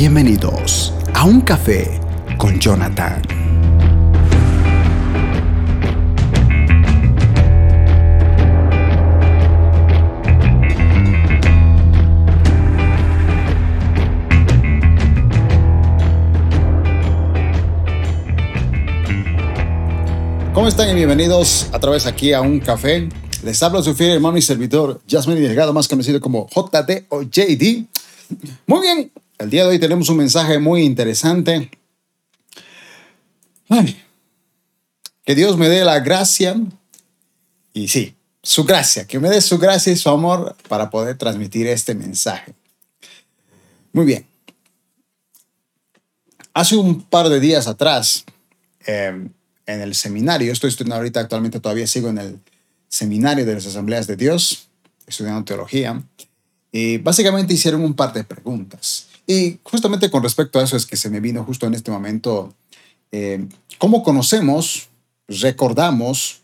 Bienvenidos a un café con Jonathan. ¿Cómo están y bienvenidos a través aquí a un café? Les habla su fiel hermano y servidor Jasmine Delgado, más conocido como JD o JD. Muy bien, el día de hoy tenemos un mensaje muy interesante. Ay, que Dios me dé la gracia y sí, su gracia, que me dé su gracia y su amor para poder transmitir este mensaje. Muy bien. Hace un par de días atrás, eh, en el seminario. Estoy estudiando ahorita, actualmente todavía sigo en el seminario de las Asambleas de Dios, estudiando teología. Y básicamente hicieron un par de preguntas. Y justamente con respecto a eso es que se me vino justo en este momento, eh, ¿cómo conocemos, recordamos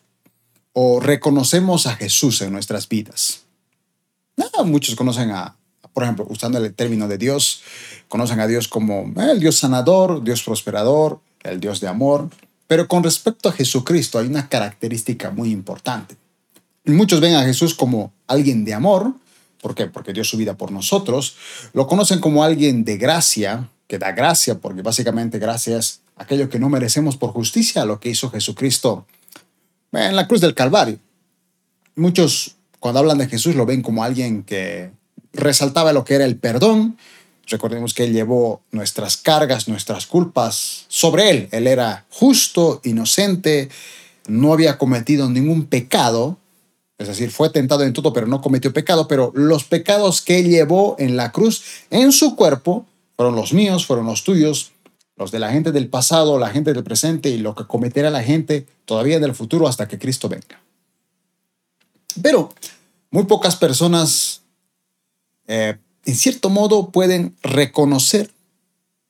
o reconocemos a Jesús en nuestras vidas? No, muchos conocen a, por ejemplo, usando el término de Dios, conocen a Dios como el Dios sanador, Dios prosperador, el Dios de amor. Pero con respecto a Jesucristo hay una característica muy importante. Muchos ven a Jesús como alguien de amor. ¿Por qué? Porque dio su vida por nosotros. Lo conocen como alguien de gracia, que da gracia, porque básicamente gracia es aquello que no merecemos por justicia, lo que hizo Jesucristo en la cruz del Calvario. Muchos cuando hablan de Jesús lo ven como alguien que resaltaba lo que era el perdón, Recordemos que Él llevó nuestras cargas, nuestras culpas sobre Él. Él era justo, inocente, no había cometido ningún pecado. Es decir, fue tentado en todo, pero no cometió pecado. Pero los pecados que llevó en la cruz, en su cuerpo, fueron los míos, fueron los tuyos, los de la gente del pasado, la gente del presente y lo que cometerá la gente todavía del futuro hasta que Cristo venga. Pero muy pocas personas eh, en cierto modo pueden reconocer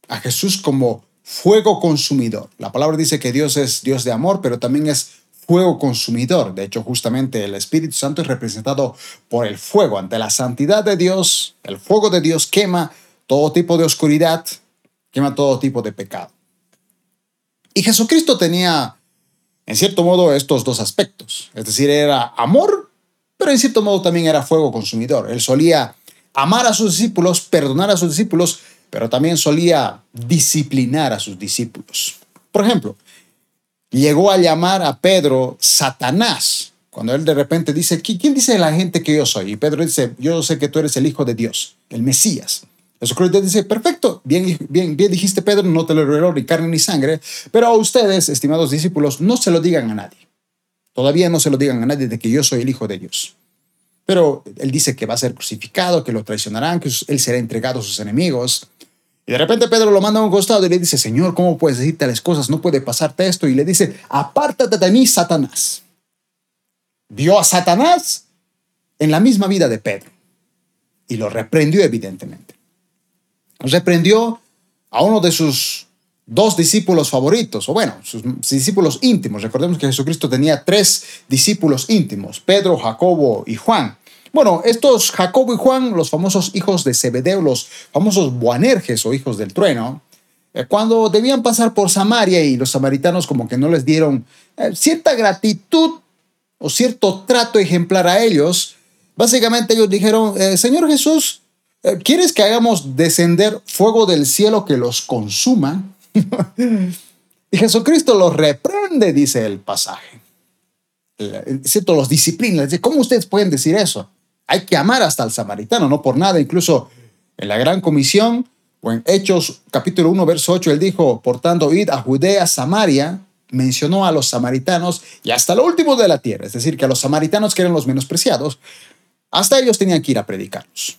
a Jesús como fuego consumidor. La palabra dice que Dios es Dios de amor, pero también es fuego consumidor. De hecho, justamente el Espíritu Santo es representado por el fuego. Ante la santidad de Dios, el fuego de Dios quema todo tipo de oscuridad, quema todo tipo de pecado. Y Jesucristo tenía, en cierto modo, estos dos aspectos. Es decir, era amor, pero en cierto modo también era fuego consumidor. Él solía amar a sus discípulos, perdonar a sus discípulos, pero también solía disciplinar a sus discípulos. Por ejemplo, llegó a llamar a Pedro Satanás, cuando él de repente dice, ¿quién dice la gente que yo soy? Y Pedro dice, yo sé que tú eres el Hijo de Dios, el Mesías. Jesucristo dice, perfecto, bien, bien, bien dijiste Pedro, no te lo reveló ni carne ni sangre, pero a ustedes, estimados discípulos, no se lo digan a nadie. Todavía no se lo digan a nadie de que yo soy el Hijo de Dios. Pero él dice que va a ser crucificado, que lo traicionarán, que él será entregado a sus enemigos. Y de repente Pedro lo manda a un costado y le dice, Señor, ¿cómo puedes decir tales cosas? No puede pasarte esto. Y le dice, apártate de mí, Satanás. Vio a Satanás en la misma vida de Pedro. Y lo reprendió evidentemente. Reprendió a uno de sus dos discípulos favoritos, o bueno, sus discípulos íntimos. Recordemos que Jesucristo tenía tres discípulos íntimos, Pedro, Jacobo y Juan. Bueno, estos Jacobo y Juan, los famosos hijos de Zebedeo, los famosos Boanerges o hijos del trueno, eh, cuando debían pasar por Samaria y los samaritanos como que no les dieron eh, cierta gratitud o cierto trato ejemplar a ellos, básicamente ellos dijeron, eh, Señor Jesús, ¿quieres que hagamos descender fuego del cielo que los consuma? y Jesucristo los reprende, dice el pasaje. Cierto, los disciplina. Dice, ¿cómo ustedes pueden decir eso? Hay que amar hasta al samaritano, no por nada. Incluso en la gran comisión, o en Hechos capítulo 1, verso 8, él dijo, por tanto, id a Judea, Samaria, mencionó a los samaritanos y hasta lo último de la tierra. Es decir, que a los samaritanos que eran los menospreciados, hasta ellos tenían que ir a predicarlos.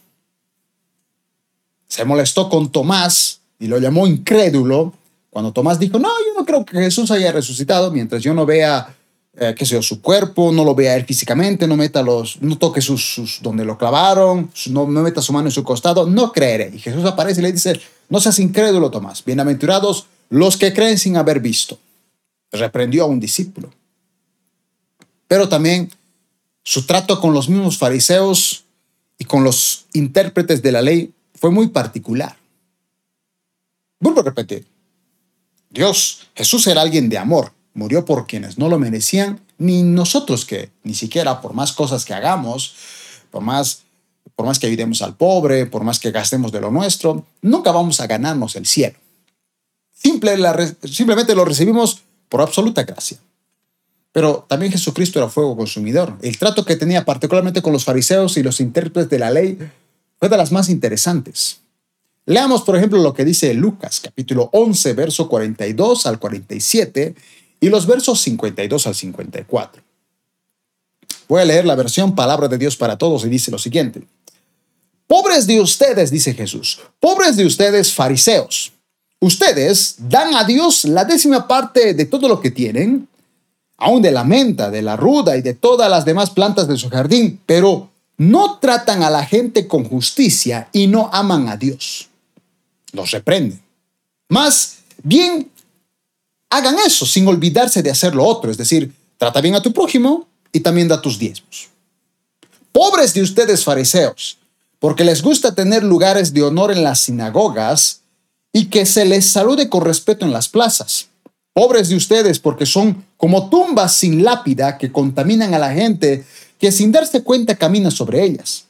Se molestó con Tomás y lo llamó incrédulo cuando Tomás dijo, no, yo no creo que Jesús haya resucitado mientras yo no vea, eh, qué yo, su cuerpo, no lo vea él físicamente, no meta los, no toque sus, donde lo clavaron, no, no meta su mano en su costado, no creeré. Y Jesús aparece y le dice, no seas incrédulo, Tomás, bienaventurados los que creen sin haber visto. Reprendió a un discípulo. Pero también su trato con los mismos fariseos y con los intérpretes de la ley fue muy particular. Vuelvo a repetir. Dios, Jesús era alguien de amor, murió por quienes no lo merecían, ni nosotros que ni siquiera por más cosas que hagamos, por más, por más que ayudemos al pobre, por más que gastemos de lo nuestro, nunca vamos a ganarnos el cielo. Simple, simplemente lo recibimos por absoluta gracia. Pero también Jesucristo era fuego consumidor. El trato que tenía particularmente con los fariseos y los intérpretes de la ley fue de las más interesantes. Leamos, por ejemplo, lo que dice Lucas, capítulo 11, verso 42 al 47 y los versos 52 al 54. Voy a leer la versión Palabra de Dios para Todos y dice lo siguiente. Pobres de ustedes, dice Jesús, pobres de ustedes fariseos. Ustedes dan a Dios la décima parte de todo lo que tienen, aún de la menta, de la ruda y de todas las demás plantas de su jardín, pero no tratan a la gente con justicia y no aman a Dios los reprende. Más bien, hagan eso sin olvidarse de hacer lo otro, es decir, trata bien a tu prójimo y también da tus diezmos. Pobres de ustedes fariseos, porque les gusta tener lugares de honor en las sinagogas y que se les salude con respeto en las plazas. Pobres de ustedes porque son como tumbas sin lápida que contaminan a la gente que sin darse cuenta camina sobre ellas.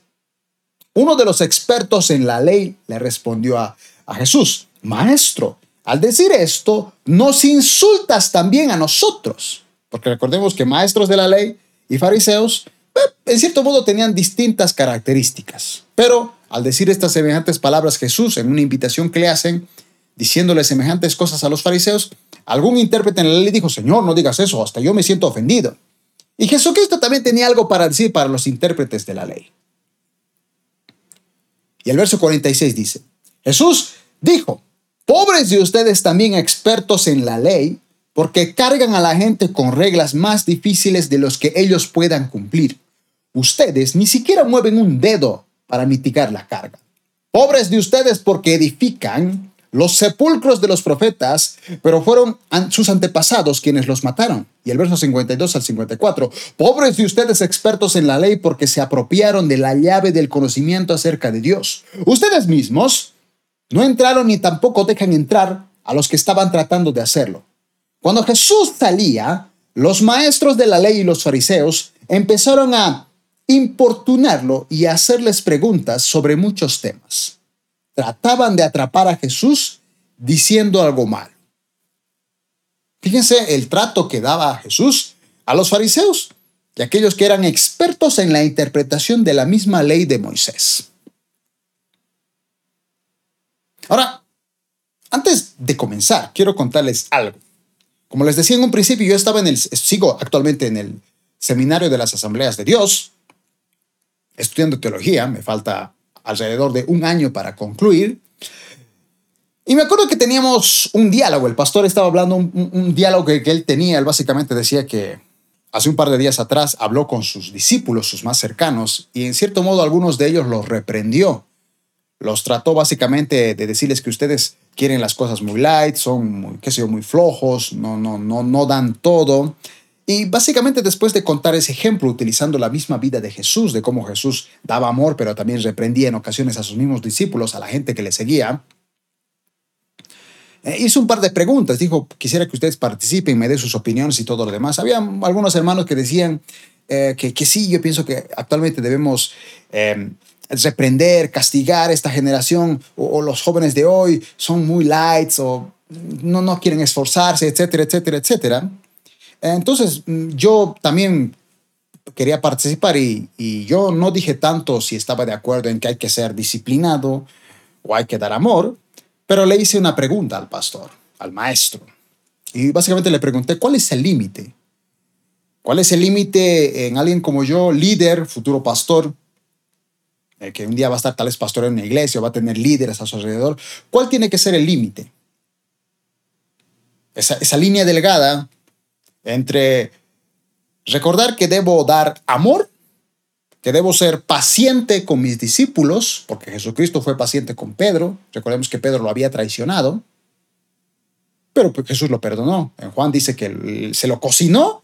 Uno de los expertos en la ley le respondió a, a Jesús, Maestro, al decir esto, nos insultas también a nosotros, porque recordemos que maestros de la ley y fariseos, eh, en cierto modo, tenían distintas características, pero al decir estas semejantes palabras Jesús en una invitación que le hacen, diciéndole semejantes cosas a los fariseos, algún intérprete en la ley dijo, Señor, no digas eso, hasta yo me siento ofendido. Y Jesucristo también tenía algo para decir para los intérpretes de la ley. Y el verso 46 dice, Jesús dijo, pobres de ustedes también expertos en la ley, porque cargan a la gente con reglas más difíciles de los que ellos puedan cumplir. Ustedes ni siquiera mueven un dedo para mitigar la carga. Pobres de ustedes porque edifican los sepulcros de los profetas, pero fueron sus antepasados quienes los mataron. Y el verso 52 al 54, pobres de ustedes expertos en la ley porque se apropiaron de la llave del conocimiento acerca de Dios. Ustedes mismos no entraron ni tampoco dejan entrar a los que estaban tratando de hacerlo. Cuando Jesús salía, los maestros de la ley y los fariseos empezaron a importunarlo y a hacerles preguntas sobre muchos temas. Trataban de atrapar a Jesús diciendo algo mal. Fíjense el trato que daba Jesús a los fariseos y aquellos que eran expertos en la interpretación de la misma ley de Moisés. Ahora, antes de comenzar, quiero contarles algo. Como les decía en un principio, yo estaba en el, sigo actualmente en el seminario de las asambleas de Dios, estudiando teología, me falta alrededor de un año para concluir. Y me acuerdo que teníamos un diálogo, el pastor estaba hablando un, diálogo que, que él tenía, él básicamente decía que hace un par de días atrás habló con sus discípulos, sus más cercanos, y en cierto modo algunos de ellos los reprendió los trató básicamente de decirles que ustedes quieren las cosas muy light, son muy, qué muy flojos, no, no, no, no dan todo. Y básicamente después de contar ese ejemplo, utilizando la misma vida de Jesús, de cómo Jesús daba amor, pero también reprendía en ocasiones a sus mismos discípulos, a la gente que le seguía, eh, hizo un par de preguntas. Dijo, quisiera que ustedes participen, me den sus opiniones y todo lo demás. Había algunos hermanos que decían eh, que, que, sí, yo pienso que actualmente debemos eh, reprender, castigar esta generación o, los jóvenes de hoy son muy lights o no, no quieren esforzarse, etcétera, etcétera, etcétera. Entonces yo también quería participar y, y, yo no dije tanto si estaba de acuerdo en que hay que ser disciplinado o hay que dar amor, pero le hice una pregunta al pastor, al maestro. Y básicamente le pregunté, ¿cuál es el límite? ¿Cuál es el límite en alguien como yo, líder, futuro pastor? Eh, que un día va a estar tal vez pastor en una iglesia o va a tener líderes a su alrededor, ¿cuál tiene que ser el límite? Esa, esa línea delgada entre recordar que debo dar amor, que debo ser paciente con mis discípulos, porque Jesucristo fue paciente con Pedro, recordemos que Pedro lo había traicionado, pero pues Jesús lo perdonó. En Juan dice que se lo cocinó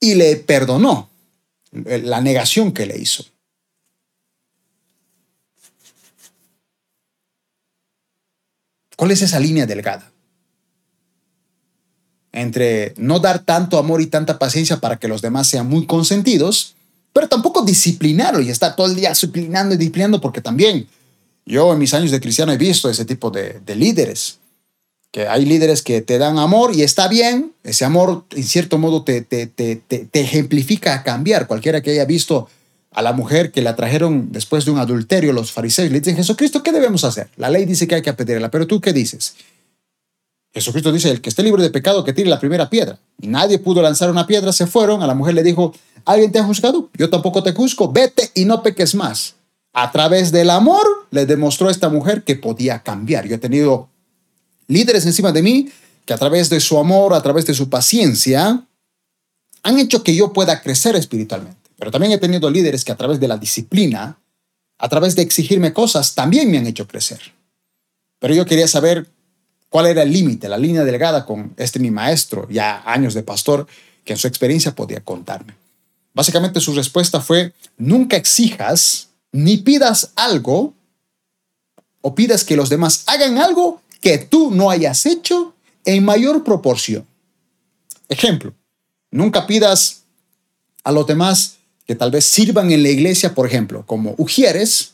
y le perdonó la negación que le hizo. ¿Cuál es esa línea delgada? Entre no dar tanto amor y tanta paciencia para que los demás sean muy consentidos, pero tampoco disciplinarlo y estar todo el día disciplinando y disciplinando, porque también yo en mis años de cristiano he visto ese tipo de, líderes, que hay líderes que te dan amor y está bien, ese amor en cierto modo te, te, te, te ejemplifica a cambiar. Cualquiera que haya visto a la mujer que la trajeron después de un adulterio los fariseos, le dicen, Jesucristo, ¿qué debemos hacer? La ley dice que hay que pedirla, pero tú qué dices? Jesucristo dice, el que esté libre de pecado, que tire la primera piedra. Y nadie pudo lanzar una piedra, se fueron, a la mujer le dijo, ¿alguien te ha juzgado? Yo tampoco te juzgo, vete y no peques más. A través del amor le demostró a esta mujer que podía cambiar. Yo he tenido líderes encima de mí que a través de su amor, a través de su paciencia, han hecho que yo pueda crecer espiritualmente. Pero también he tenido líderes que a través de la disciplina, a través de exigirme cosas, también me han hecho crecer. Pero yo quería saber cuál era el límite, la línea delgada con este mi maestro, ya años de pastor, que en su experiencia podía contarme. Básicamente su respuesta fue, nunca exijas ni pidas algo o pidas que los demás hagan algo que tú no hayas hecho en mayor proporción. Ejemplo, nunca pidas a los demás que tal vez sirvan en la iglesia, por ejemplo, como ujieres,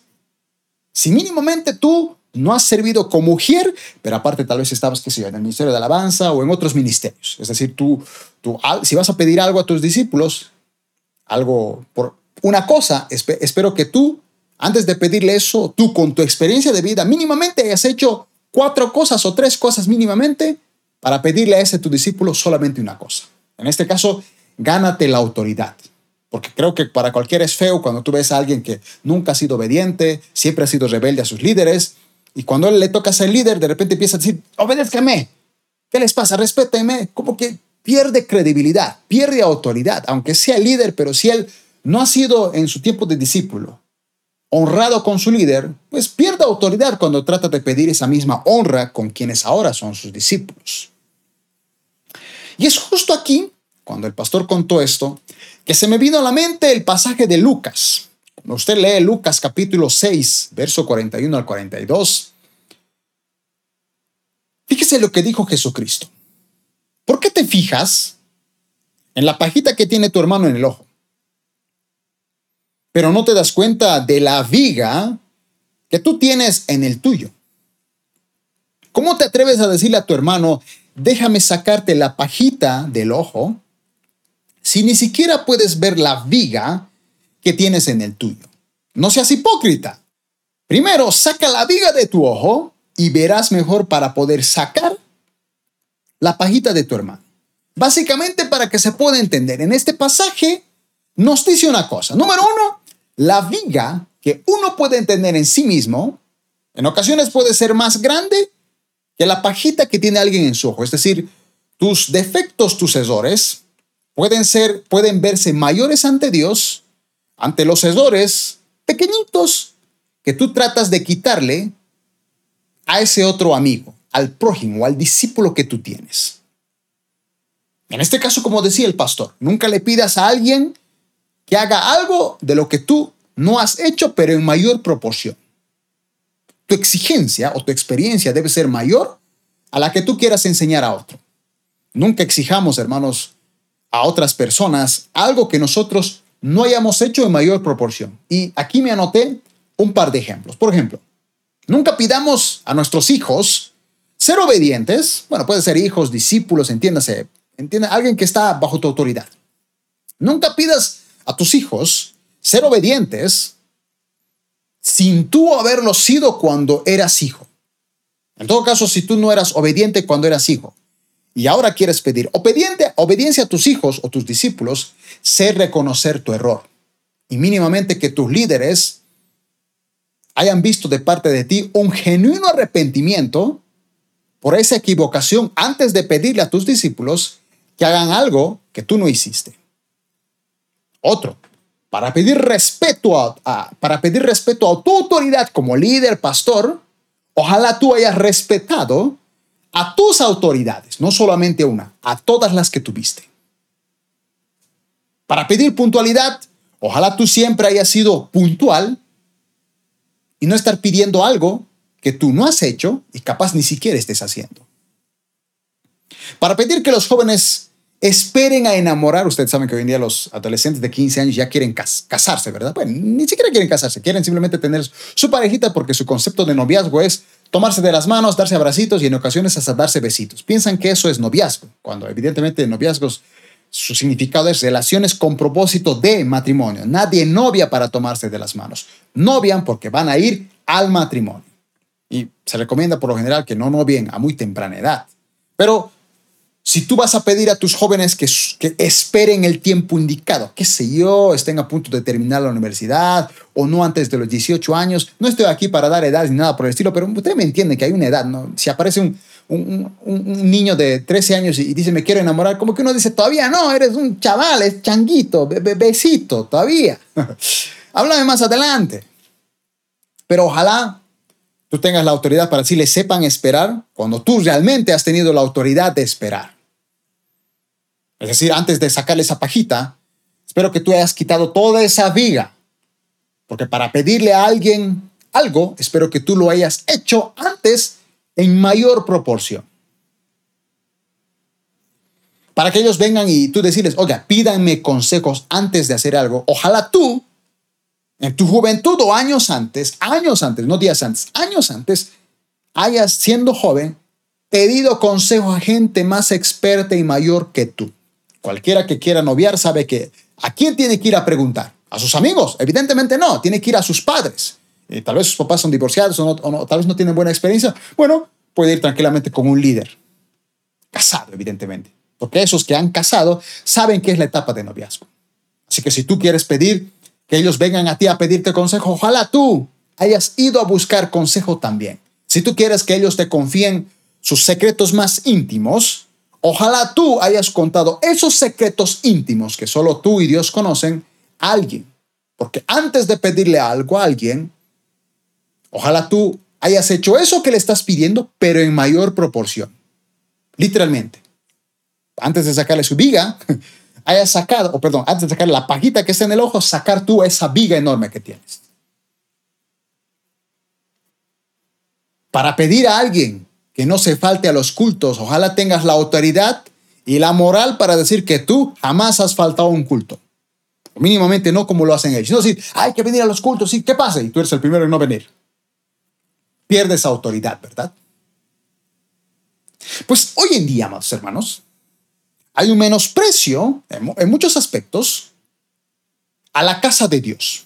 si mínimamente tú no has servido como ujier, pero aparte tal vez estabas, qué sé en el ministerio de alabanza o en otros ministerios. Es decir, tú, tú si vas a pedir algo a tus discípulos, algo por una cosa, espero que tú, antes de pedirle eso, tú con tu experiencia de vida, mínimamente hayas hecho cuatro cosas o tres cosas mínimamente para pedirle a ese tu discípulo solamente una cosa. En este caso, gánate la autoridad. Porque creo que para cualquiera es feo cuando tú ves a alguien que nunca ha sido obediente, siempre ha sido rebelde a sus líderes, y cuando le toca ser líder, de repente empieza a decir, obedézcame. ¿Qué les pasa? Respéteme. Como que pierde credibilidad, pierde autoridad, aunque sea líder, pero si él no ha sido en su tiempo de discípulo honrado con su líder, pues pierde autoridad cuando trata de pedir esa misma honra con quienes ahora son sus discípulos. Y es justo aquí, cuando el pastor contó esto, que se me vino a la mente el pasaje de Lucas. Cuando usted lee Lucas capítulo 6, verso 41 al 42, fíjese lo que dijo Jesucristo. ¿Por qué te fijas en la pajita que tiene tu hermano en el ojo? Pero no te das cuenta de la viga que tú tienes en el tuyo. ¿Cómo te atreves a decirle a tu hermano, déjame sacarte la pajita del ojo si ni siquiera puedes ver la viga que tienes en el tuyo? No seas hipócrita. Primero, saca la viga de tu ojo y verás mejor para poder sacar la pajita de tu hermano. Básicamente para que se pueda entender, en este pasaje nos dice una cosa. Número uno, la viga que uno puede entender en sí mismo, en ocasiones puede ser más grande que la pajita que tiene alguien en su ojo. Es decir, tus defectos, tus errores, pueden ser, pueden verse mayores ante Dios, ante los errores pequeñitos que tú tratas de quitarle a ese otro amigo, al prójimo, al discípulo que tú tienes. En este caso, como decía el pastor, nunca le pidas a alguien que haga algo de lo que tú no has hecho, pero en mayor proporción. Tu exigencia o tu experiencia debe ser mayor a la que tú quieras enseñar a otro. Nunca exijamos, hermanos, a otras personas algo que nosotros no hayamos hecho en mayor proporción. Y aquí me anoté un par de ejemplos. Por ejemplo, nunca pidamos a nuestros hijos ser obedientes. Bueno, puede ser hijos, discípulos, entiéndase, entiende, alguien que está bajo tu autoridad. Nunca pidas a tus hijos ser obedientes sin tú haberlo sido cuando eras hijo. En todo caso, si tú no eras obediente cuando eras hijo, y ahora quieres pedir obediente, obediencia a tus hijos o tus discípulos, sé reconocer tu error. Y mínimamente que tus líderes hayan visto de parte de ti un genuino arrepentimiento por esa equivocación antes de pedirle a tus discípulos que hagan algo que tú no hiciste. Otro, para pedir respeto a, para pedir respeto a tu autoridad como líder, pastor, ojalá tú hayas respetado a tus autoridades, no solamente una, a todas las que tuviste. Para pedir puntualidad, ojalá tú siempre hayas sido puntual y no estar pidiendo algo que tú no has hecho y capaz ni siquiera estés haciendo. Para pedir que los jóvenes esperen a enamorar, ustedes saben que hoy en día los adolescentes de 15 años ya quieren casarse, ¿verdad? Bueno, ni siquiera quieren casarse, quieren simplemente tener su parejita porque su concepto de noviazgo es tomarse de las manos, darse abracitos y en ocasiones hasta darse besitos. Piensan que eso es noviazgo, cuando evidentemente noviazgos su significado es relaciones con propósito de matrimonio. Nadie novia para tomarse de las manos. Novian porque van a ir al matrimonio. Y se recomienda por lo general que no novien a muy temprana edad. Pero si tú vas a pedir a tus jóvenes que, esperen el tiempo indicado, qué sé yo, estén a punto de terminar la universidad o no antes de los 18 años, no estoy aquí para dar edad ni nada por el estilo, pero usted me entiende que hay una edad, ¿no? Si aparece un, un, niño de 13 años y dice me quiero enamorar, como que uno dice todavía no, eres un chaval, es changuito, bebecito, todavía. Háblame más adelante. Pero ojalá tú tengas la autoridad para le sepan esperar cuando tú realmente has tenido la autoridad de esperar. Es decir, antes de sacarle esa pajita, espero que tú hayas quitado toda esa viga. Porque para pedirle a alguien algo, espero que tú lo hayas hecho antes en mayor proporción. Para que ellos vengan y tú decirles, oiga, pídanme consejos antes de hacer algo. Ojalá tú, en tu juventud o años antes, años antes, no días antes, años antes, hayas, siendo joven, pedido consejo a gente más experta y mayor que tú. Cualquiera que quiera noviar sabe que a quién tiene que ir a preguntar. ¿A sus amigos? Evidentemente no, tiene que ir a sus padres. Eh, tal vez sus papás son divorciados o, no, tal vez no tienen buena experiencia, bueno, puede ir tranquilamente con un líder. Casado, evidentemente. Porque esos que han casado saben que es la etapa de noviazgo. Así que si tú quieres pedir que ellos vengan a ti a pedirte consejo, ojalá tú hayas ido a buscar consejo también. Si tú quieres que ellos te confíen sus secretos más íntimos, ojalá tú hayas contado esos secretos íntimos que solo tú y Dios conocen a alguien. Porque antes de pedirle algo a alguien, Ojalá tú hayas hecho eso que le estás pidiendo, pero en mayor proporción. Literalmente. Antes de sacarle su viga, hayas sacado, o perdón, antes de sacarle la pajita que está en el ojo, sacar tú esa viga enorme que tienes. Para pedir a alguien que no se falte a los cultos, ojalá tengas la autoridad y la moral para decir que tú jamás has faltado a un culto. mínimamente no como lo hacen ellos. No decir, hay que venir a los cultos, sí, ¿qué pasa? Y tú eres el primero en no venir pierdes autoridad, ¿verdad? Pues hoy en día, amados hermanos, hay un menosprecio en, muchos aspectos a la casa de Dios.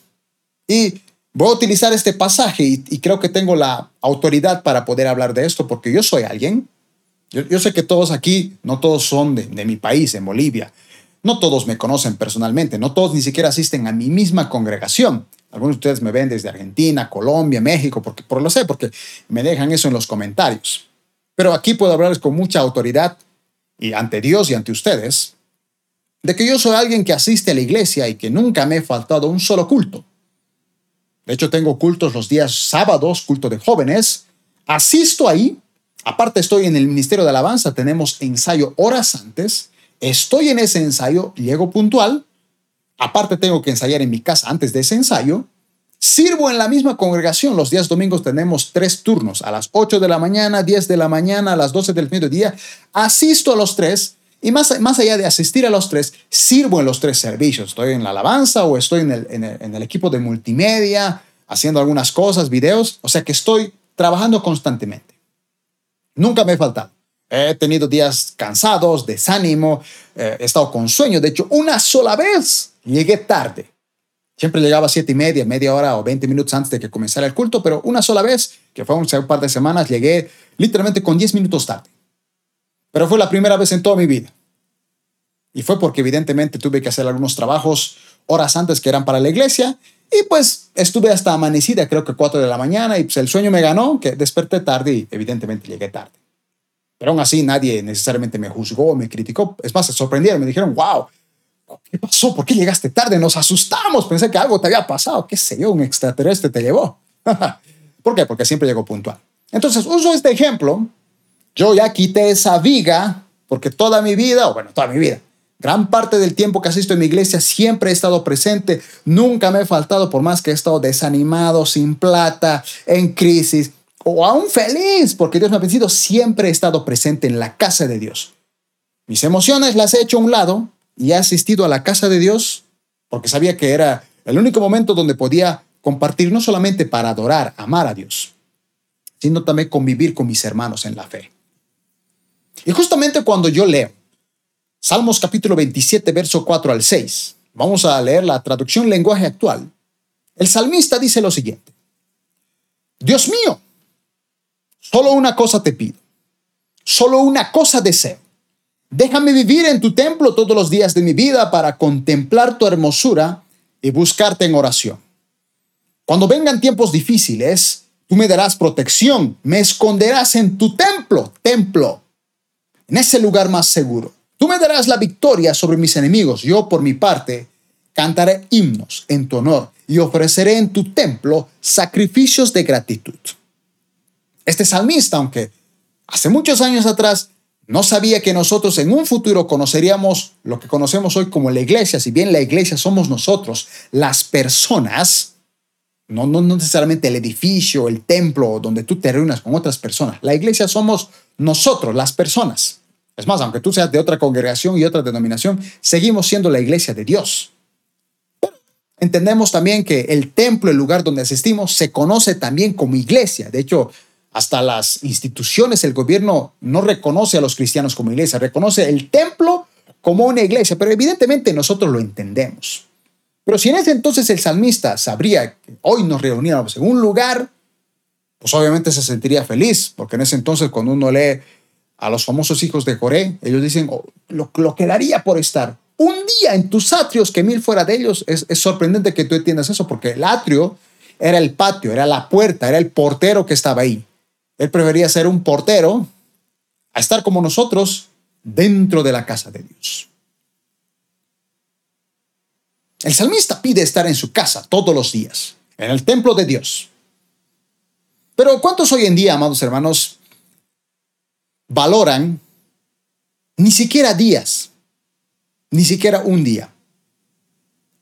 Y voy a utilizar este pasaje y, creo que tengo la autoridad para poder hablar de esto porque yo soy alguien. Yo, sé que todos aquí, no todos son de, de mi país, en Bolivia. No todos me conocen personalmente, no todos ni siquiera asisten a mi misma congregación. Algunos de ustedes me ven desde Argentina, Colombia, México, porque, por lo sé, porque me dejan eso en los comentarios. Pero aquí puedo hablarles con mucha autoridad y ante Dios y ante ustedes de que yo soy alguien que asiste a la iglesia y que nunca me he faltado un solo culto. De hecho, tengo cultos los días sábados, culto de jóvenes. Asisto ahí. Aparte, estoy en el Ministerio de Alabanza. Tenemos ensayo horas antes. Estoy en ese ensayo, llego puntual Aparte tengo que ensayar en mi casa antes de ese ensayo. Sirvo en la misma congregación. Los días domingos tenemos tres turnos, a las 8 de la mañana, 10 de la mañana, a las 12 del mediodía. Asisto a los tres y más, más allá de asistir a los tres, sirvo en los tres servicios. Estoy en la alabanza o estoy en el, en el equipo de multimedia, haciendo algunas cosas, videos. O sea que estoy trabajando constantemente. Nunca me he faltado. He tenido días cansados, desánimo, eh, he estado con sueño. De hecho, una sola vez llegué tarde. Siempre llegaba a siete y media, media hora o 20 minutos antes de que comenzara el culto, pero una sola vez, que fue un par de semanas, llegué literalmente con 10 minutos tarde. Pero fue la primera vez en toda mi vida. Y fue porque evidentemente tuve que hacer algunos trabajos horas antes que eran para la iglesia. Y pues estuve hasta amanecida, creo que 4 de la mañana, y pues el sueño me ganó, que desperté tarde y evidentemente llegué tarde. Pero aún así nadie necesariamente me juzgó, me criticó. Es más, se sorprendieron, me dijeron, wow, ¿qué pasó? ¿Por qué llegaste tarde? Nos asustamos, pensé que algo te había pasado, qué sé yo, un extraterrestre te llevó. ¿Por qué? Porque siempre llegó puntual. Entonces, uso este ejemplo. Yo ya quité esa viga porque toda mi vida, o bueno, toda mi vida, gran parte del tiempo que asisto en mi iglesia siempre he estado presente, nunca me he faltado por más que he estado desanimado, sin plata, en crisis o aún feliz porque Dios me ha vencido, siempre he estado presente en la casa de Dios. Mis emociones las he hecho a un lado y he asistido a la casa de Dios porque sabía que era el único momento donde podía compartir no solamente para adorar, amar a Dios, sino también convivir con mis hermanos en la fe. Y justamente cuando yo leo Salmos capítulo 27, verso 4 al 6, vamos a leer la traducción lenguaje actual. El salmista dice lo siguiente, Dios mío, solo una cosa te pido, solo una cosa deseo. Déjame vivir en tu templo todos los días de mi vida para contemplar tu hermosura y buscarte en oración. Cuando vengan tiempos difíciles, tú me darás protección, me esconderás en tu templo, templo, en ese lugar más seguro. Tú me darás la victoria sobre mis enemigos. Yo, por mi parte, cantaré himnos en tu honor y ofreceré en tu templo sacrificios de gratitud. Este salmista, aunque hace muchos años atrás no sabía que nosotros en un futuro conoceríamos lo que conocemos hoy como la iglesia, si bien la iglesia somos nosotros, las personas, no, no, necesariamente el edificio, el templo donde tú te reúnas con otras personas, la iglesia somos nosotros, las personas. Es más, aunque tú seas de otra congregación y otra denominación, seguimos siendo la iglesia de Dios. entendemos también que el templo, el lugar donde asistimos, se conoce también como iglesia. De hecho, hasta las instituciones, el gobierno no reconoce a los cristianos como iglesia, reconoce el templo como una iglesia, pero evidentemente nosotros lo entendemos. Pero si en ese entonces el salmista sabría que hoy nos reuniéramos en un lugar, pues obviamente se sentiría feliz, porque en ese entonces cuando uno lee a los famosos hijos de Coré, ellos dicen, oh, lo, lo que daría por estar un día en tus atrios que mil fuera de ellos. Es, es sorprendente que tú entiendas eso, porque el atrio era el patio, era la puerta, era el portero que estaba ahí. Él prefería ser un portero a estar como nosotros dentro de la casa de Dios. El salmista pide estar en su casa todos los días, en el templo de Dios. Pero ¿cuántos hoy en día, amados hermanos, valoran ni siquiera días, ni siquiera un día,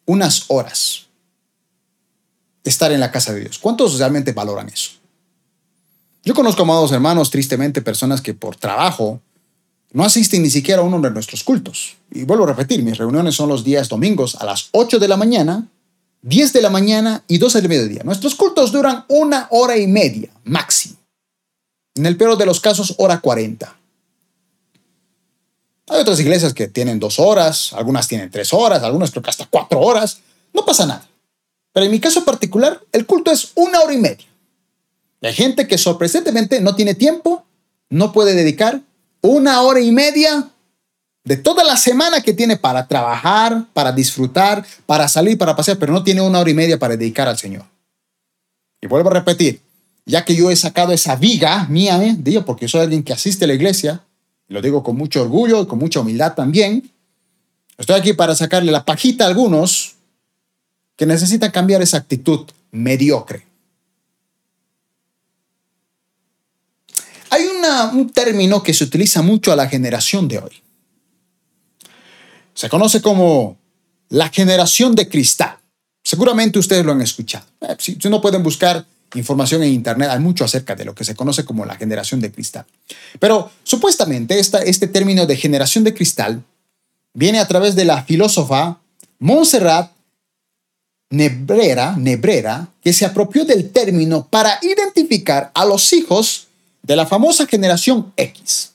unas horas, estar en la casa de Dios? ¿Cuántos realmente valoran eso? Yo conozco, amados hermanos, tristemente personas que por trabajo no asisten ni siquiera a uno de nuestros cultos. Y vuelvo a repetir, mis reuniones son los días domingos a las 8 de la mañana, 10 de la mañana y 12 del mediodía. Nuestros cultos duran una hora y media, máximo. En el peor de los casos, hora 40. Hay otras iglesias que tienen dos horas, algunas tienen tres horas, algunas creo que hasta cuatro horas. No pasa nada. Pero en mi caso particular, el culto es una hora y media. Hay gente que sorprendentemente no tiene tiempo, no puede dedicar una hora y media de toda la semana que tiene para trabajar, para disfrutar, para salir, para pasear, pero no tiene una hora y media para dedicar al Señor. Y vuelvo a repetir, ya que yo he sacado esa viga mía, ¿eh? digo, porque soy alguien que asiste a la iglesia, lo digo con mucho orgullo y con mucha humildad también, estoy aquí para sacarle la pajita a algunos que necesitan cambiar esa actitud mediocre. Un término que se utiliza mucho a la generación de hoy. Se conoce como la generación de cristal. Seguramente ustedes lo han escuchado. Eh, si, no pueden buscar información en Internet, hay mucho acerca de lo que se conoce como la generación de cristal. Pero supuestamente esta, este término de generación de cristal viene a través de la filósofa Montserrat Nebrera, Nebrera, que se apropió del término para identificar a los hijos de la famosa generación X.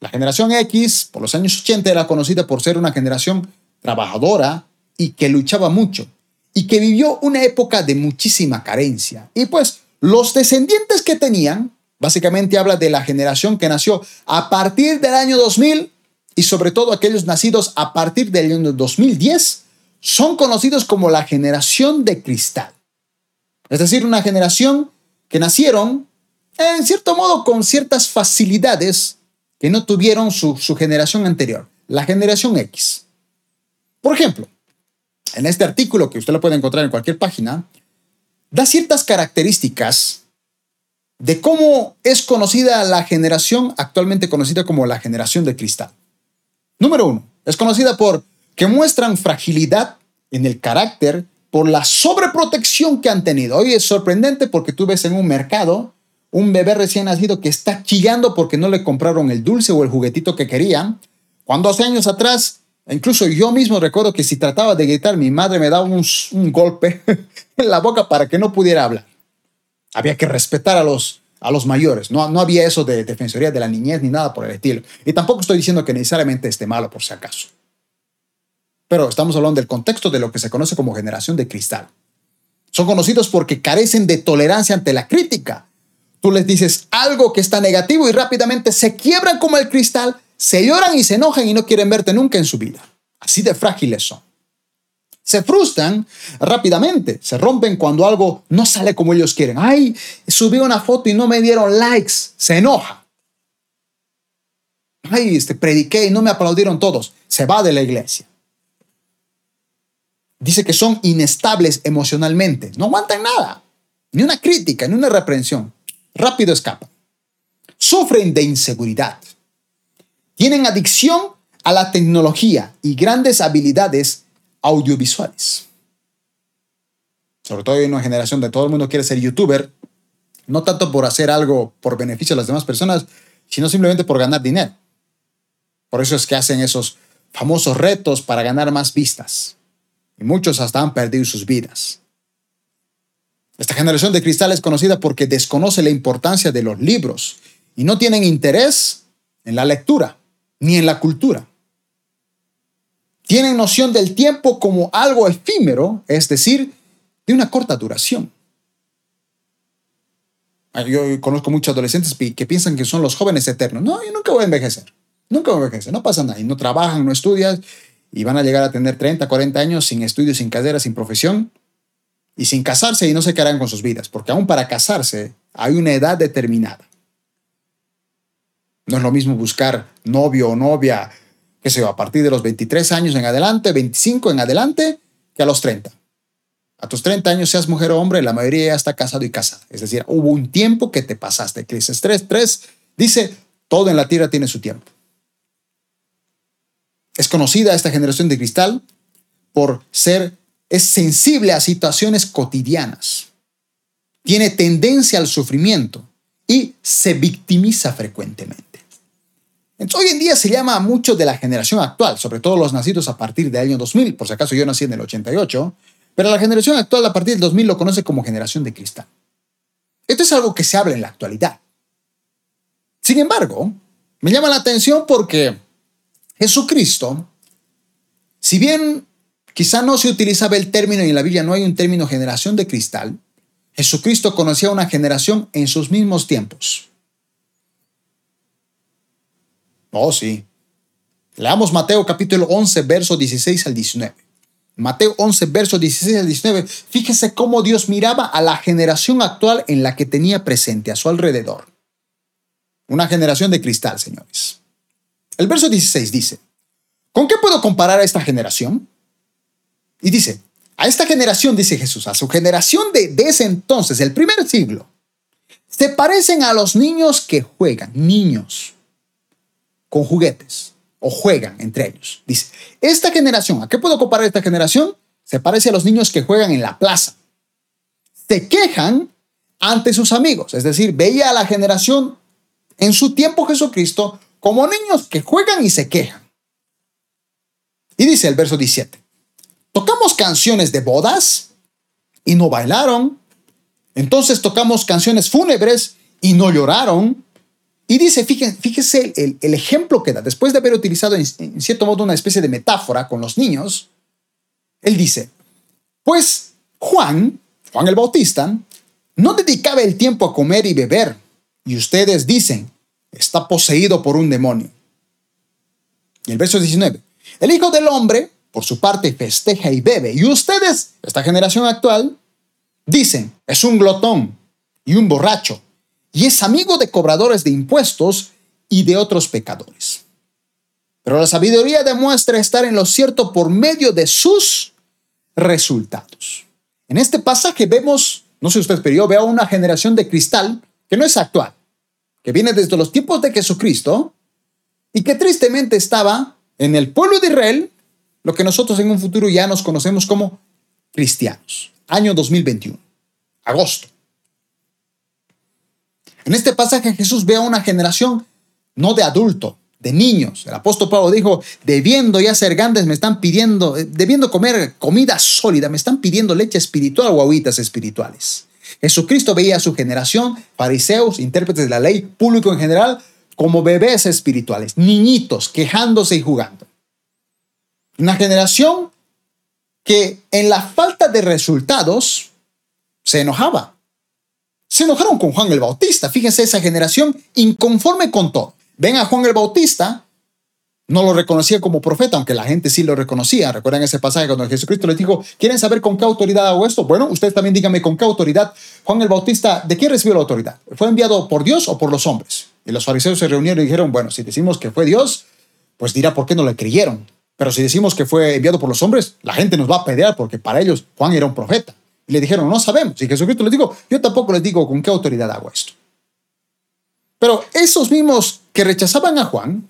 La generación X, por los años 80, era conocida por ser una generación trabajadora y que luchaba mucho y que vivió una época de muchísima carencia. Y pues los descendientes que tenían, básicamente habla de la generación que nació a partir del año 2000 y sobre todo aquellos nacidos a partir del año 2010, son conocidos como la generación de cristal. Es decir, una generación que nacieron en cierto modo con ciertas facilidades que no tuvieron su, generación anterior, la generación X. Por ejemplo, en este artículo que usted lo puede encontrar en cualquier página, da ciertas características de cómo es conocida la generación actualmente conocida como la generación de cristal. Número uno, es conocida por que muestran fragilidad en el carácter por la sobreprotección que han tenido. Hoy es sorprendente porque tú ves en un mercado un bebé recién nacido que está chillando porque no le compraron el dulce o el juguetito que quería, cuando hace años atrás, incluso yo mismo recuerdo que si trataba de gritar, mi madre me daba un, un golpe en la boca para que no pudiera hablar. Había que respetar a los, a los mayores. No, no había eso de defensoría de la niñez ni nada por el estilo. Y tampoco estoy diciendo que necesariamente esté malo por si acaso. Pero estamos hablando del contexto de lo que se conoce como generación de cristal. Son conocidos porque carecen de tolerancia ante la crítica. Tú les dices algo que está negativo y rápidamente se quiebran como el cristal, se lloran y se enojan y no quieren verte nunca en su vida. Así de frágiles son. Se frustran rápidamente, se rompen cuando algo no sale como ellos quieren. Ay, subí una foto y no me dieron likes, se enoja. Ay, este, prediqué y no me aplaudieron todos, se va de la iglesia. Dice que son inestables emocionalmente, no aguantan nada, ni una crítica, ni una reprensión. Rápido escapan. Sufren de inseguridad. Tienen adicción a la tecnología y grandes habilidades audiovisuales. Sobre todo en una generación de todo el mundo quiere ser youtuber, no tanto por hacer algo por beneficio a las demás personas, sino simplemente por ganar dinero. Por eso es que hacen esos famosos retos para ganar más vistas. Y muchos hasta han perdido sus vidas. Esta generación de cristal es conocida porque desconoce la importancia de los libros y no tienen interés en la lectura ni en la cultura tienen noción del tiempo como algo efímero, es decir, de una corta duración. Yo conozco muchos adolescentes que piensan que son los jóvenes eternos. No, yo nunca voy a envejecer. Nunca voy a envejecer. No pasa nada. Y no trabajan, no estudian y van a llegar a tener 30, 40 años sin estudios, sin carrera, sin profesión y sin casarse y no se quedarán con sus vidas. Porque aún para casarse hay una edad determinada. No es lo mismo buscar novio o novia que se va a partir de los 23 años en adelante, 25 en adelante, que a los 30. A tus 30 años, seas mujer o hombre, la mayoría ya está casado y casada. Es decir, hubo un tiempo que te pasaste. Crisis 3, 3 dice, todo en la tierra tiene su tiempo. Es conocida esta generación de cristal por ser, es sensible a situaciones cotidianas. Tiene tendencia al sufrimiento y se victimiza frecuentemente. Hoy en día se llama mucho de la generación actual, sobre todo los nacidos a partir del año 2000, por si acaso yo nací en el 88, pero la generación actual a partir del 2000 lo conoce como generación de cristal. Esto es algo que se habla en la actualidad. Sin embargo, me llama la atención porque Jesucristo, si bien quizá no se utilizaba el término y en la Biblia no hay un término generación de cristal, Jesucristo conocía una generación en sus mismos tiempos. Oh, sí. Leamos Mateo capítulo 11, verso 16 al 19. Mateo 11, verso 16 al 19. Fíjese cómo Dios miraba a la generación actual en la que tenía presente a su alrededor. Una generación de cristal, señores. El verso 16 dice, ¿con qué puedo comparar a esta generación? Y dice, a esta generación, dice Jesús, a su generación de, de ese entonces, el primer siglo, se parecen a los niños que juegan, niños con juguetes o juegan entre ellos. Dice, esta generación, ¿a qué puedo comparar esta generación? Se parece a los niños que juegan en la plaza. Se quejan ante sus amigos, es decir, veía a la generación en su tiempo Jesucristo como niños que juegan y se quejan. Y dice el verso 17, tocamos canciones de bodas y no bailaron, entonces tocamos canciones fúnebres y no lloraron. Y dice, fíjese, el, ejemplo que da, después de haber utilizado en, cierto modo una especie de metáfora con los niños, él dice, pues Juan, Juan el Bautista, no dedicaba el tiempo a comer y beber, y ustedes dicen, está poseído por un demonio. Y el verso 19, el Hijo del Hombre, por su parte, festeja y bebe, y ustedes, esta generación actual, dicen, es un glotón y un borracho y es amigo de cobradores de impuestos y de otros pecadores. Pero la sabiduría demuestra estar en lo cierto por medio de sus resultados. En este pasaje vemos, no sé usted, pero yo veo una generación de cristal que no es actual, que viene desde los tiempos de Jesucristo y que tristemente estaba en el pueblo de Israel, lo que nosotros en un futuro ya nos conocemos como cristianos. Año 2021, agosto. En este pasaje Jesús ve a una generación no de adulto, de niños. El apóstol Pablo dijo, debiendo ya ser grandes, me están pidiendo, eh, debiendo comer comida sólida, me están pidiendo leche espiritual o agüitas espirituales. Jesucristo veía a su generación, fariseos, intérpretes de la ley, público en general, como bebés espirituales, niñitos, quejándose y jugando. Una generación que en la falta de resultados se enojaba. Se enojaron con Juan el Bautista. Fíjense esa generación inconforme con todo. Ven a Juan el Bautista, no lo reconocía como profeta, aunque la gente sí lo reconocía. Recuerdan ese pasaje cuando Jesucristo les dijo, ¿quieren saber con qué autoridad hago esto? Bueno, ustedes también díganme con qué autoridad. Juan el Bautista, ¿de quién recibió la autoridad? ¿Fue enviado por Dios o por los hombres? Y los fariseos se reunieron y dijeron, bueno, si decimos que fue Dios, pues dirá por qué no le creyeron. Pero si decimos que fue enviado por los hombres, la gente nos va a pelear porque para ellos Juan era un profeta. Y le dijeron, no sabemos. Y Jesucristo les dijo, yo tampoco les digo con qué autoridad hago esto. Pero esos mismos que rechazaban a Juan,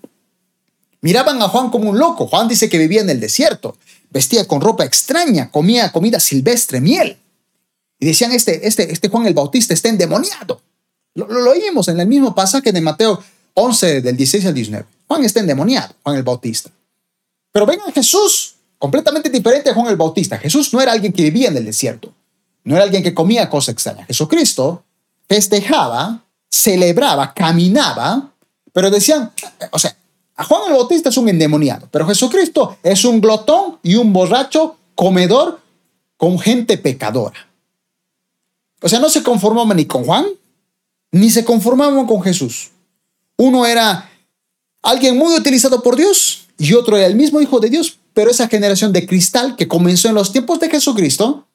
miraban a Juan como un loco. Juan dice que vivía en el desierto, vestía con ropa extraña, comía comida silvestre, miel. Y decían, este, este, este Juan el Bautista está endemoniado. Lo, lo, oímos en el mismo pasaje de Mateo 11, del 16 al 19. Juan está endemoniado, Juan el Bautista. Pero ven a Jesús, completamente diferente a Juan el Bautista. Jesús no era alguien que vivía en el desierto, no era alguien que comía cosas extrañas. Jesucristo festejaba, celebraba, caminaba, pero decían, o sea, Juan el Bautista es un endemoniado, pero Jesucristo es un glotón y un borracho comedor con gente pecadora. O sea, no se conformaban ni con Juan, ni se conformaban con Jesús. Uno era alguien muy utilizado por Dios y otro era el mismo Hijo de Dios, pero esa generación de cristal que comenzó en los tiempos de Jesucristo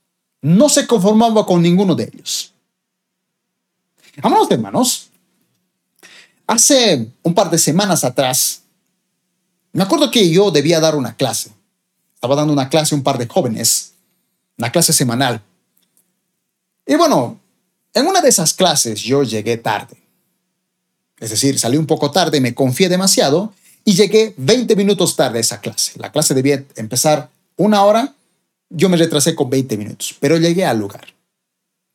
no se conformaba con ninguno de ellos. Amados hermanos, hace un par de semanas atrás, me acuerdo que yo debía dar una clase. Estaba dando una clase a un par de jóvenes, una clase semanal. Y bueno, en una de esas clases yo llegué tarde. Es decir, salí un poco tarde, me confié demasiado y llegué 20 minutos tarde a esa clase. La clase debía empezar una hora, yo me retrasé con 20 minutos, pero llegué al lugar.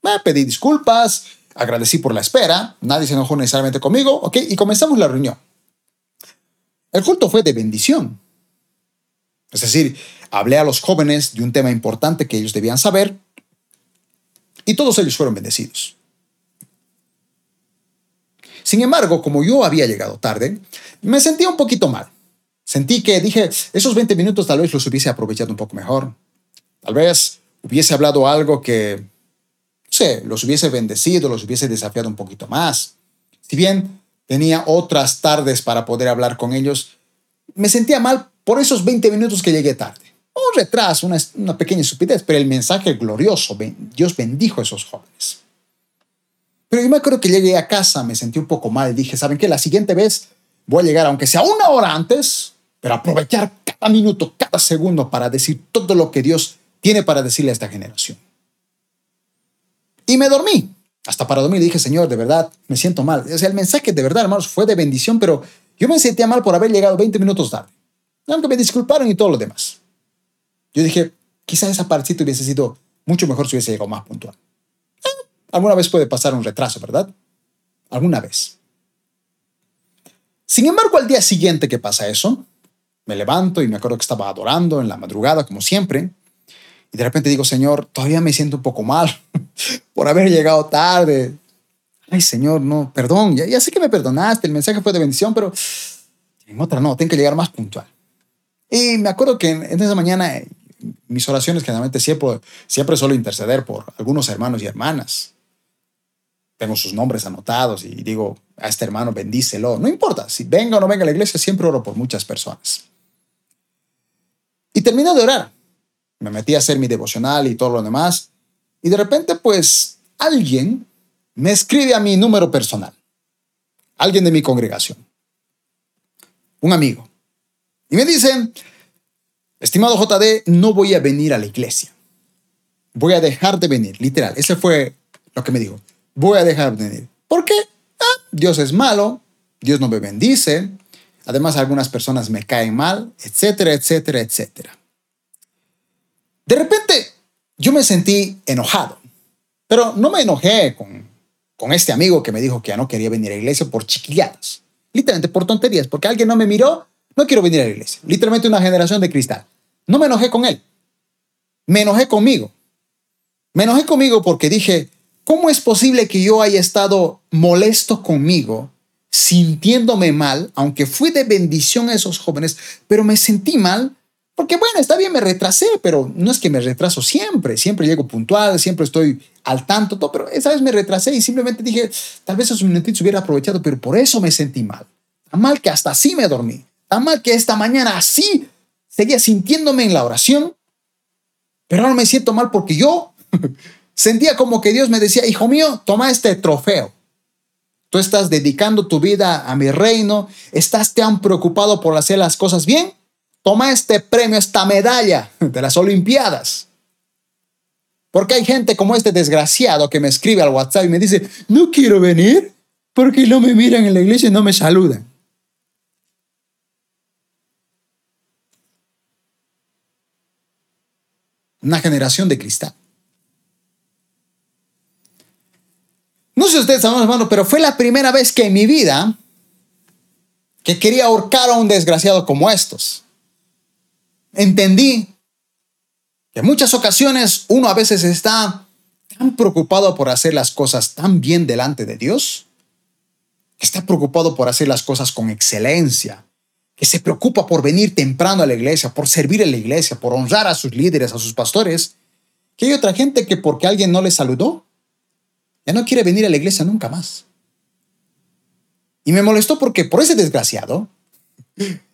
Me pedí disculpas, agradecí por la espera, nadie se enojó necesariamente conmigo, ¿ok? Y comenzamos la reunión. El culto fue de bendición. Es decir, hablé a los jóvenes de un tema importante que ellos debían saber y todos ellos fueron bendecidos. Sin embargo, como yo había llegado tarde, me sentía un poquito mal. Sentí que dije, esos 20 minutos tal vez los hubiese aprovechado un poco mejor. Tal vez hubiese hablado algo que, no sé, los hubiese bendecido, los hubiese desafiado un poquito más. Si bien tenía otras tardes para poder hablar con ellos, me sentía mal por esos 20 minutos que llegué tarde. Un retraso, una, una pequeña estupidez, pero el mensaje glorioso, Dios bendijo a esos jóvenes. Pero yo me acuerdo que llegué a casa, me sentí un poco mal, dije, ¿saben qué? La siguiente vez voy a llegar, aunque sea una hora antes, pero aprovechar cada minuto, cada segundo para decir todo lo que Dios tiene para decirle a esta generación. Y me dormí. Hasta para dormir dije, Señor, de verdad, me siento mal. O sea, el mensaje de verdad, hermanos, fue de bendición, pero yo me sentía mal por haber llegado 20 minutos tarde. Aunque me disculparon y todo lo demás. Yo dije, quizá esa partita hubiese sido mucho mejor si hubiese llegado más puntual. Eh, alguna vez puede pasar un retraso, ¿verdad? Alguna vez. Sin embargo, al día siguiente que pasa eso, me levanto y me acuerdo que estaba adorando en la madrugada, como siempre, y de repente digo, Señor, todavía me siento un poco mal por haber llegado tarde. Ay, Señor, no, perdón, ya, ya sé que me perdonaste, el mensaje fue de bendición, pero en otra no, tengo que llegar más puntual. Y me acuerdo que en, en esa mañana mis oraciones generalmente siempre, siempre suelo interceder por algunos hermanos y hermanas. Tengo sus nombres anotados y digo, a este hermano bendícelo. No importa, si venga o no venga a la iglesia, siempre oro por muchas personas. Y termino de orar. Me metí a hacer mi devocional y todo lo demás. Y de repente, pues, alguien me escribe a mi número personal. Alguien de mi congregación. Un amigo. Y me dicen, estimado JD, no voy a venir a la iglesia. Voy a dejar de venir, literal. Ese fue lo que me dijo. Voy a dejar de venir. ¿Por qué? Ah, Dios es malo, Dios no me bendice, además algunas personas me caen mal, etcétera, etcétera, etcétera. De repente yo me sentí enojado, pero no me enojé con con este amigo que me dijo que ya no quería venir a la iglesia por chiquilladas. Literalmente por tonterías, porque alguien no me miró, no quiero venir a la iglesia. Literalmente una generación de cristal. No me enojé con él. Me enojé conmigo. Me enojé conmigo porque dije, ¿cómo es posible que yo haya estado molesto conmigo, sintiéndome mal, aunque fui de bendición a esos jóvenes, pero me sentí mal? Porque bueno, está bien, me retrasé, pero no es que me retraso siempre, siempre llego puntual, siempre estoy al tanto, todo, pero esa vez me retrasé y simplemente dije, tal vez esos minutitos hubiera aprovechado, pero por eso me sentí mal. Tan mal que hasta así me dormí. Tan mal que esta mañana así seguía sintiéndome en la oración, pero ahora me siento mal porque yo sentía como que Dios me decía, hijo mío, toma este trofeo. Tú estás dedicando tu vida a mi reino, estás tan preocupado por hacer las cosas bien, toma este premio, esta medalla de las Olimpiadas. Porque hay gente como este desgraciado que me escribe al WhatsApp y me dice, no quiero venir porque no me miran en la iglesia y no me saludan. Una generación de cristal. No sé ustedes saben, hermano, pero fue la primera vez que en mi vida que quería ahorcar a un desgraciado como estos. Entendí que en muchas ocasiones uno a veces está tan preocupado por hacer las cosas tan bien delante de Dios, que está preocupado por hacer las cosas con excelencia, que se preocupa por venir temprano a la iglesia, por servir en la iglesia, por honrar a sus líderes, a sus pastores, que hay otra gente que porque alguien no le saludó, ya no quiere venir a la iglesia nunca más. Y me molestó porque por ese desgraciado,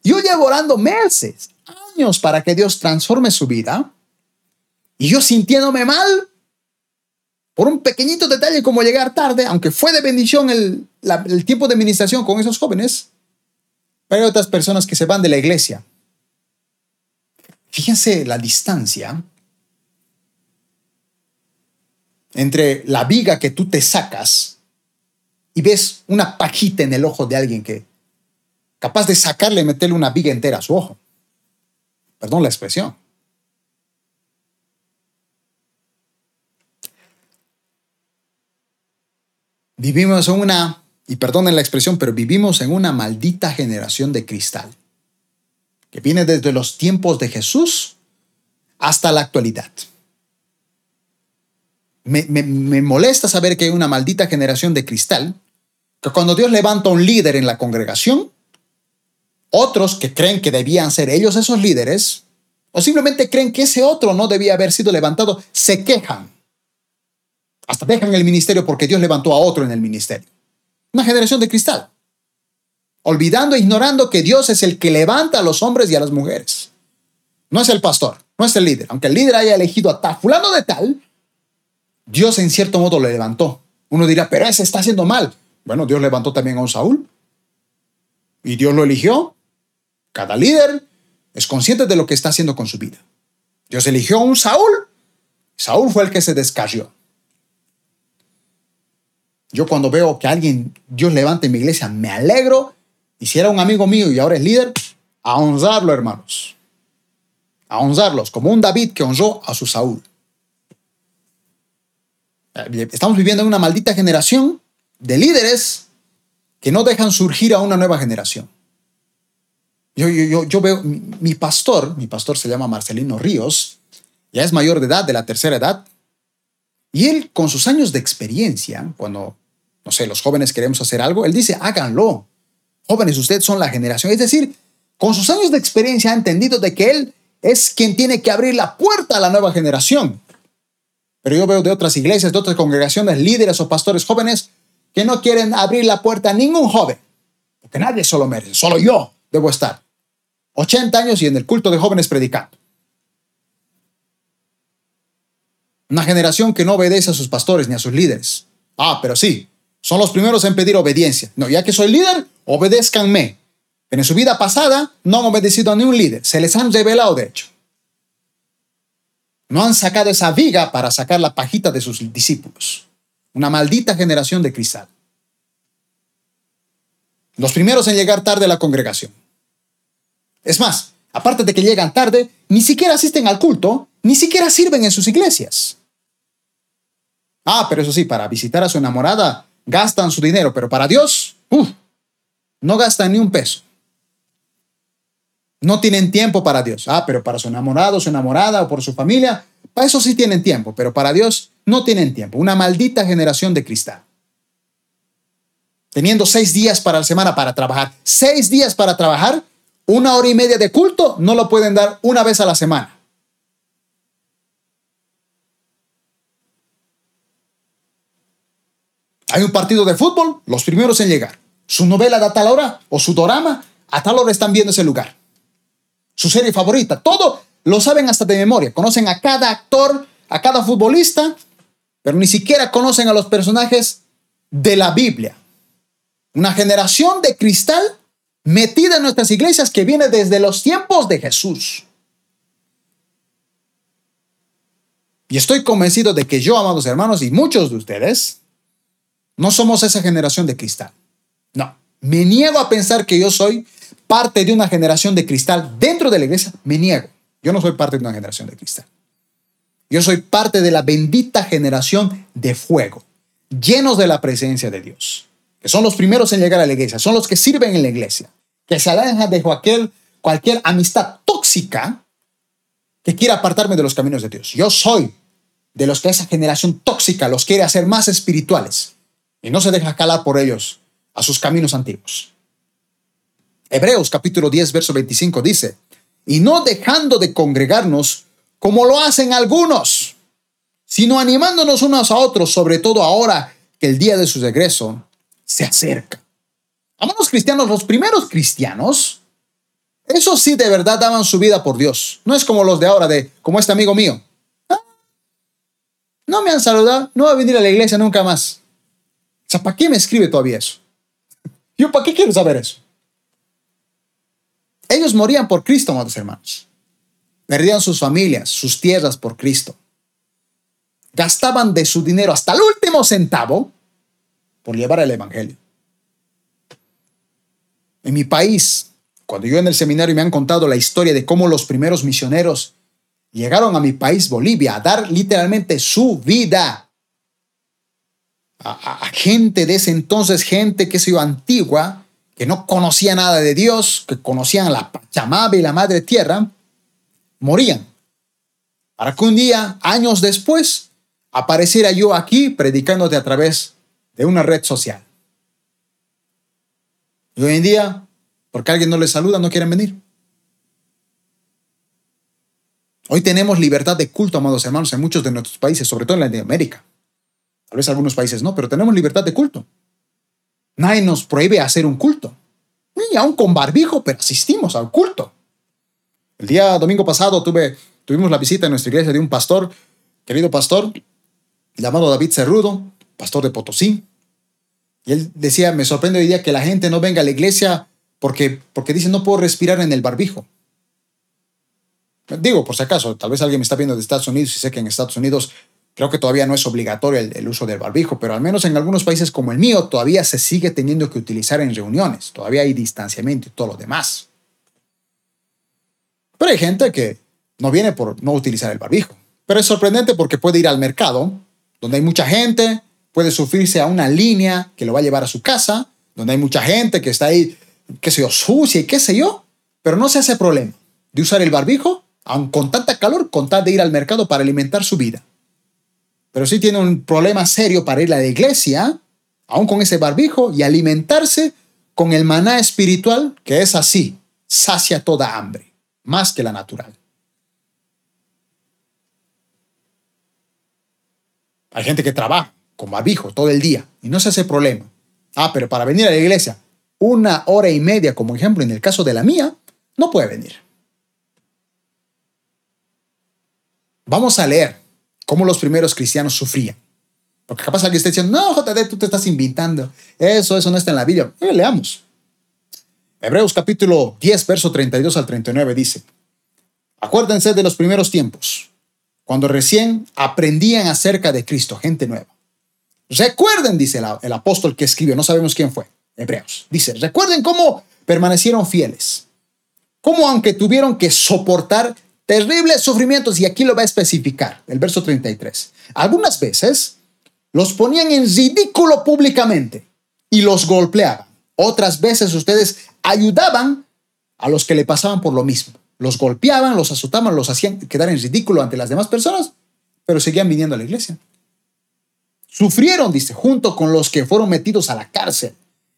yo llevo orando meses, años para que Dios transforme su vida, y yo sintiéndome mal por un pequeñito detalle como llegar tarde, aunque fue de bendición el, tiempo de administración con esos jóvenes, pero hay otras personas que se van de la iglesia. Fíjense la distancia entre la viga que tú te sacas y ves una pajita en el ojo de alguien que capaz de sacarle y meterle una viga entera a su ojo. Perdón la expresión. Vivimos en una, y perdonen la expresión, pero vivimos en una maldita generación de cristal, que viene desde los tiempos de Jesús hasta la actualidad me, molesta saber que hay una maldita generación de cristal, que cuando Dios levanta un líder en la congregación, otros que creen que debían ser ellos esos líderes, o simplemente creen que ese otro no debía haber sido levantado, se quejan. Hasta dejan el ministerio porque Dios levantó a otro en el ministerio. Una generación de cristal. Olvidando e ignorando que Dios es el que levanta a los hombres y a las mujeres. No es el pastor, no es el líder. Aunque el líder haya elegido a tal fulano de tal, Dios en cierto modo le levantó. Uno dirá, pero ese está haciendo mal. Bueno, Dios levantó también a un Saúl. Y Dios lo eligió. Cada líder es consciente de lo que está haciendo con su vida. Dios eligió a un Saúl. Saúl fue el que se descarrió. Yo cuando veo que alguien Dios levanta en mi iglesia, me alegro. Y si era un amigo mío y ahora es líder, a honrarlo, hermanos. A honrarlos, como un David que honró a su Saúl. Estamos viviendo en una maldita generación de líderes que no dejan surgir a una nueva generación. Yo, yo, yo, veo, mi, pastor, mi pastor se llama Marcelino Ríos, ya es mayor de edad, de la tercera edad, y él con sus años de experiencia, cuando, no sé, los jóvenes queremos hacer algo, él dice, háganlo. Jóvenes, ustedes son la generación. Es decir, con sus años de experiencia ha entendido de que él es quien tiene que abrir la puerta a la nueva generación. Pero yo veo de otras iglesias, de otras congregaciones, líderes o pastores jóvenes que no quieren abrir la puerta a ningún joven. Porque nadie solo merece, solo yo debo estar. 80 años y en el culto de jóvenes predicando. Una generación que no obedece a sus pastores ni a sus líderes. Ah, pero sí, son los primeros en pedir obediencia. No, ya que soy líder, obedézcanme. Pero en su vida pasada no han obedecido a ningún líder. Se les han revelado, de hecho. No han sacado esa viga para sacar la pajita de sus discípulos. Una maldita generación de cristal. Los primeros en llegar tarde a la congregación. Es más, aparte de que llegan tarde, ni siquiera asisten al culto, ni siquiera sirven en sus iglesias. Ah, pero eso sí, para visitar a su enamorada, gastan su dinero, pero para Dios, no gastan ni un peso. No tienen tiempo para Dios. Ah, pero para su enamorado, su enamorada o por su familia, para eso sí tienen tiempo, pero para Dios no tienen tiempo. Una maldita generación de cristal. Teniendo seis días para la semana para trabajar, seis días para trabajar, una hora y media de culto no lo pueden dar una vez a la semana. Hay un partido de fútbol, los primeros en llegar. Su novela de a tal hora o su drama, a tal hora están viendo ese lugar. Su serie favorita, todo lo saben hasta de memoria. Conocen a cada actor, a cada futbolista, pero ni siquiera conocen a los personajes de la Biblia. Una generación de cristal metida en nuestras iglesias que viene desde los tiempos de Jesús. Y estoy convencido de que yo, amados hermanos, y muchos de ustedes, no somos esa generación de cristal. No, me niego a pensar que yo soy parte de una generación de cristal dentro de la iglesia. Me niego. Yo no soy parte de una generación de cristal. Yo soy parte de la bendita generación de fuego, llenos de la presencia de Dios, que son los primeros en llegar a la iglesia, son los que sirven en la iglesia, que se alejan de cualquier, cualquier amistad tóxica que quiera apartarme de los caminos de Dios. Yo soy de los que esa generación tóxica los quiere hacer más espirituales, y no se deja calar por ellos a sus caminos antiguos. Hebreos capítulo 10, verso 25 dice, y no dejando de congregarnos como lo hacen algunos, sino animándonos unos a otros, sobre todo ahora que el día de su regreso se acerca. Amados cristianos, los primeros cristianos, esos sí de verdad daban su vida por Dios. No es como los de ahora, de como este amigo mío. Ah, no me han saludado, no va a venir a la iglesia nunca más. O sea, ¿para qué me escribe todavía eso? Yo, ¿para qué quiero saber eso? Ellos morían por Cristo, amados hermanos. Perdían sus familias, sus tierras por Cristo. Gastaban de su dinero hasta el último centavo por llevar el Evangelio. En mi país, cuando yo en el seminario me han contado la historia de cómo los primeros misioneros llegaron a mi país, Bolivia, a dar literalmente su vida a, gente de ese entonces, gente que se iba antigua, que no conocía nada de Dios, que conocían la Pachamama y la Madre Tierra, morían. Para que un día, años después, apareciera yo aquí predicándote a través de una red social. Y hoy en día, porque alguien no les saluda, no quieren venir. Hoy tenemos libertad de culto, amados hermanos, en muchos de nuestros países, sobre todo en Latinoamérica. Tal vez algunos países no, pero tenemos libertad de culto. Nadie nos prohíbe hacer un culto. Ni aún con barbijo, pero asistimos al culto. El día domingo pasado tuve, tuvimos la visita en nuestra iglesia de un pastor, querido pastor, llamado David Cerrudo, pastor de Potosí. Y él decía, me sorprende hoy día que la gente no venga a la iglesia porque, porque dice, no puedo respirar en el barbijo. Digo, por si acaso, tal vez alguien me está viendo de Estados Unidos y sé que en Estados Unidos Creo que todavía no es obligatorio el, uso del barbijo, pero al menos en algunos países como el mío todavía se sigue teniendo que utilizar en reuniones. Todavía hay distanciamiento y todo lo demás. Pero hay gente que no viene por no utilizar el barbijo. Pero es sorprendente porque puede ir al mercado, donde hay mucha gente, puede sufrirse a una línea que lo va a llevar a su casa, donde hay mucha gente que está ahí, qué sé yo, sucia y qué sé yo, pero no se hace problema de usar el barbijo, aun con tanta calor, con tal de ir al mercado para alimentar su vida pero sí tiene un problema serio para ir a la iglesia, aún con ese barbijo, y alimentarse con el maná espiritual, que es así, sacia toda hambre, más que la natural. Hay gente que trabaja con barbijo todo el día y no se hace problema. Ah, pero para venir a la iglesia una hora y media, como ejemplo en el caso de la mía, no puede venir. Vamos a leer cómo los primeros cristianos sufrían. Porque capaz alguien está diciendo, no, JD, tú te estás invitando. Eso, eso no está en la Biblia. Eh, leamos. Hebreos capítulo 10, verso 32 al 39 dice, acuérdense de los primeros tiempos, cuando recién aprendían acerca de Cristo, gente nueva. Recuerden, dice el, el apóstol que escribió, no sabemos quién fue, Hebreos. Dice, recuerden cómo permanecieron fieles, cómo aunque tuvieron que soportar terribles sufrimientos, y aquí lo va a especificar, el verso 33. Algunas veces los ponían en ridículo públicamente y los golpeaban. Otras veces ustedes ayudaban a los que le pasaban por lo mismo. Los golpeaban, los azotaban, los hacían quedar en ridículo ante las demás personas, pero seguían viniendo a la iglesia. Sufrieron, dice, junto con los que fueron metidos a la cárcel.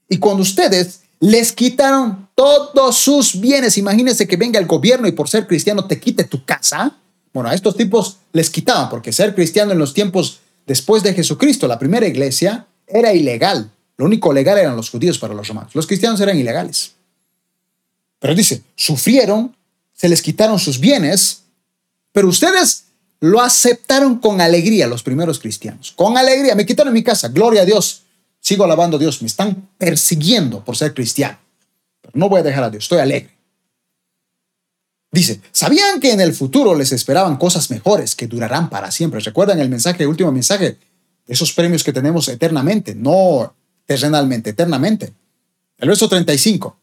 Y cuando ustedes les quitaron todos sus bienes, imagínense que venga el gobierno y por ser cristiano te quite tu casa. Bueno, a estos tipos les quitaban, porque ser cristiano en los tiempos después de Jesucristo, la primera iglesia, era ilegal. Lo único legal eran los judíos para los romanos. Los cristianos eran ilegales. Pero dice, sufrieron, se les quitaron sus bienes, pero ustedes lo aceptaron con alegría, los primeros cristianos. Con alegría, me quitaron mi casa, gloria a Dios. Sigo alabando a Dios, me están persiguiendo por ser cristiano. Pero no voy a dejar a Dios, estoy alegre. Dice, ¿sabían que en el futuro les esperaban cosas mejores que durarán para siempre? ¿Recuerdan el mensaje, el último mensaje? Esos premios que tenemos eternamente, no terrenalmente, eternamente. El verso 35.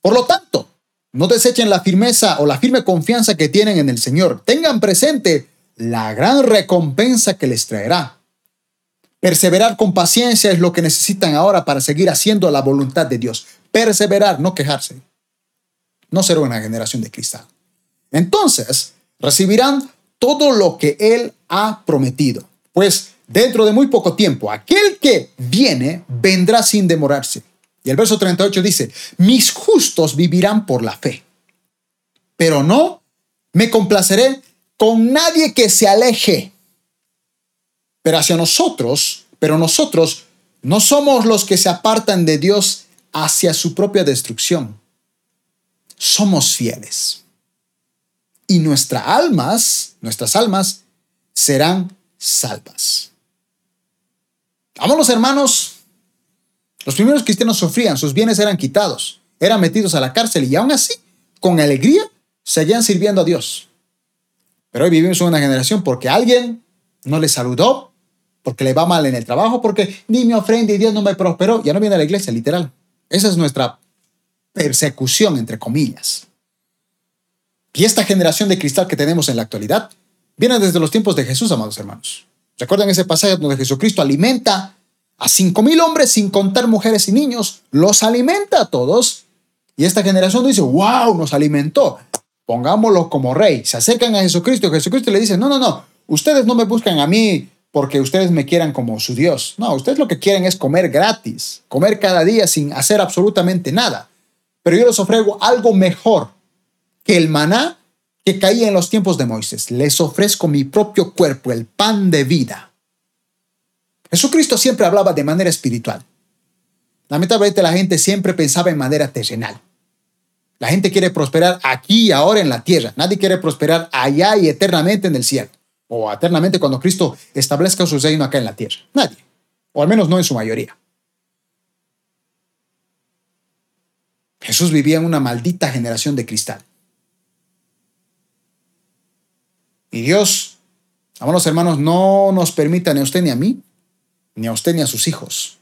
Por lo tanto, no desechen la firmeza o la firme confianza que tienen en el Señor. Tengan presente la gran recompensa que les traerá. Perseverar con paciencia es lo que necesitan ahora para seguir haciendo la voluntad de Dios. Perseverar, no quejarse. No ser una generación de cristal. Entonces, recibirán todo lo que Él ha prometido. Pues dentro de muy poco tiempo, aquel que viene vendrá sin demorarse. Y el verso 38 dice, mis justos vivirán por la fe, pero no me complaceré con nadie que se aleje. Pero hacia nosotros, pero nosotros no somos los que se apartan de Dios hacia su propia destrucción. Somos fieles. Y nuestras almas, nuestras almas serán salvas. Vámonos, hermanos, los primeros cristianos sufrían, sus bienes eran quitados, eran metidos a la cárcel y aún así, con alegría, seguían sirviendo a Dios. Pero hoy vivimos en una generación porque alguien no le saludó, porque le va mal en el trabajo, porque ni me ofrenda y Dios no me prosperó. Ya no viene a la iglesia, literal. Esa es nuestra persecución, entre comillas. Y esta generación de cristal que tenemos en la actualidad viene desde los tiempos de Jesús, amados hermanos. ¿Recuerdan ese pasaje donde Jesucristo alimenta a cinco mil hombres sin contar mujeres y niños, los alimenta a todos. Y esta generación dice, wow, nos alimentó, pongámoslo como rey. Se acercan a Jesucristo Jesucristo le dice, no, no, no, ustedes no me buscan a mí porque ustedes me quieran como su Dios. No, ustedes lo que quieren es comer gratis, comer cada día sin hacer absolutamente nada. Pero yo les ofrezco algo mejor que el maná que caía en los tiempos de Moisés. Les ofrezco mi propio cuerpo, el pan de vida. Jesucristo siempre hablaba de manera espiritual. Lamentablemente la gente siempre pensaba en manera terrenal. La gente quiere prosperar aquí y ahora en la tierra. Nadie quiere prosperar allá y eternamente en el cielo. O eternamente cuando Cristo establezca su reino acá en la tierra. Nadie. O al menos no en su mayoría. Jesús vivía en una maldita generación de cristal. Y Dios, amados hermanos, no nos permita ni a usted ni a mí ni a usted ni a sus hijos,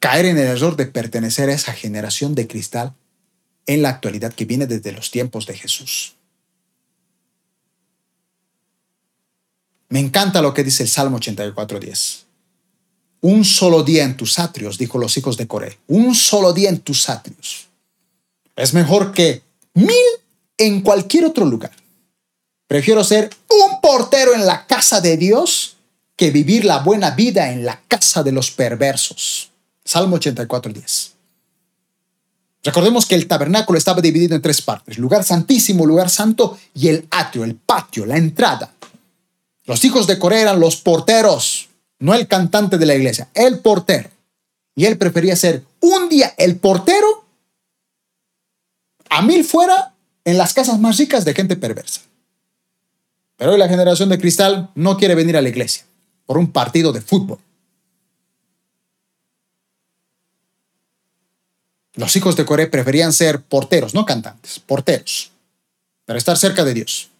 caer en el error de pertenecer a esa generación de cristal en la actualidad que viene desde los tiempos de Jesús. Me encanta lo que dice el Salmo 84.10. Un solo día en tus atrios, dijo los hijos de Coré, un solo día en tus atrios. Es mejor que mil en cualquier otro lugar. Prefiero ser un portero en la casa de Dios que vivir la buena vida en la casa de los perversos. Salmo 84, 10. Recordemos que el tabernáculo estaba dividido en tres partes, lugar santísimo, lugar santo y el atrio, el patio, la entrada. Los hijos de Coré eran los porteros, no el cantante de la iglesia, el portero. Y él prefería ser un día el portero a mil fuera en las casas más ricas de gente perversa. Pero hoy la generación de cristal no quiere venir a la iglesia por un partido de fútbol. Los hijos de Coré preferían ser porteros, no cantantes, porteros, para estar cerca de Dios.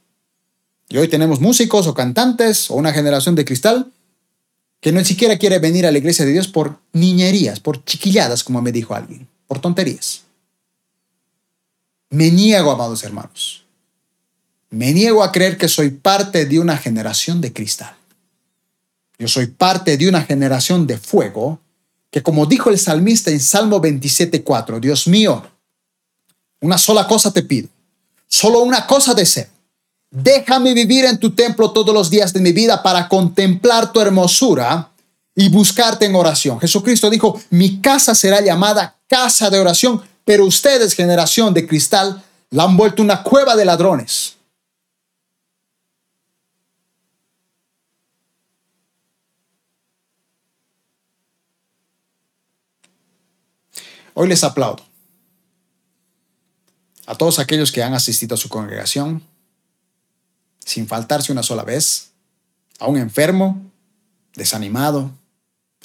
Y hoy tenemos músicos o cantantes o una generación de cristal que no siquiera quiere venir a la iglesia de Dios por niñerías, por chiquilladas, como me dijo alguien, por tonterías. Me niego, amados hermanos. Me niego a creer que soy parte de una generación de cristal. Yo soy parte de una generación de fuego que como dijo el salmista en Salmo 27.4, Dios mío, una sola cosa te pido, solo una cosa deseo. Déjame vivir en tu templo todos los días de mi vida para contemplar tu hermosura y buscarte en oración. Jesucristo dijo, mi casa será llamada casa de oración, pero ustedes, generación de cristal, la han vuelto una cueva de ladrones. Hoy les aplaudo a todos aquellos que han asistido a su congregación sin faltarse una sola vez, a un enfermo, desanimado,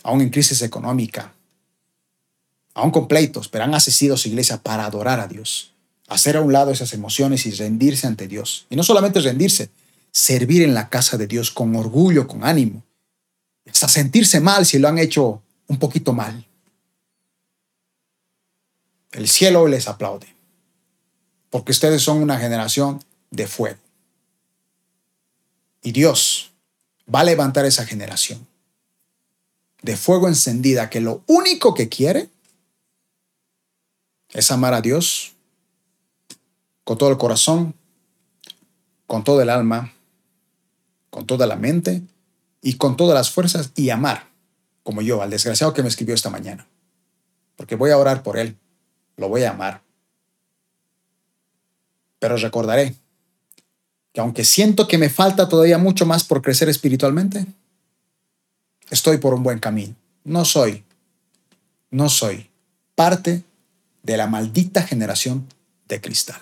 aún en crisis económica, aún con pleitos, pero han asistido a su iglesia para adorar a Dios, hacer a un lado esas emociones y rendirse ante Dios. Y no solamente rendirse, servir en la casa de Dios con orgullo, con ánimo, hasta sentirse mal si lo han hecho un poquito mal. El cielo les aplaude, porque ustedes son una generación de fuego. Y Dios va a levantar esa generación de fuego encendida que lo único que quiere es amar a Dios con todo el corazón, con todo el alma, con toda la mente y con todas las fuerzas y amar, como yo, al desgraciado que me escribió esta mañana. Porque voy a orar por él, lo voy a amar. Pero recordaré que aunque siento que me falta todavía mucho más por crecer espiritualmente, estoy por un buen camino. No soy, no soy parte de la maldita generación de cristal.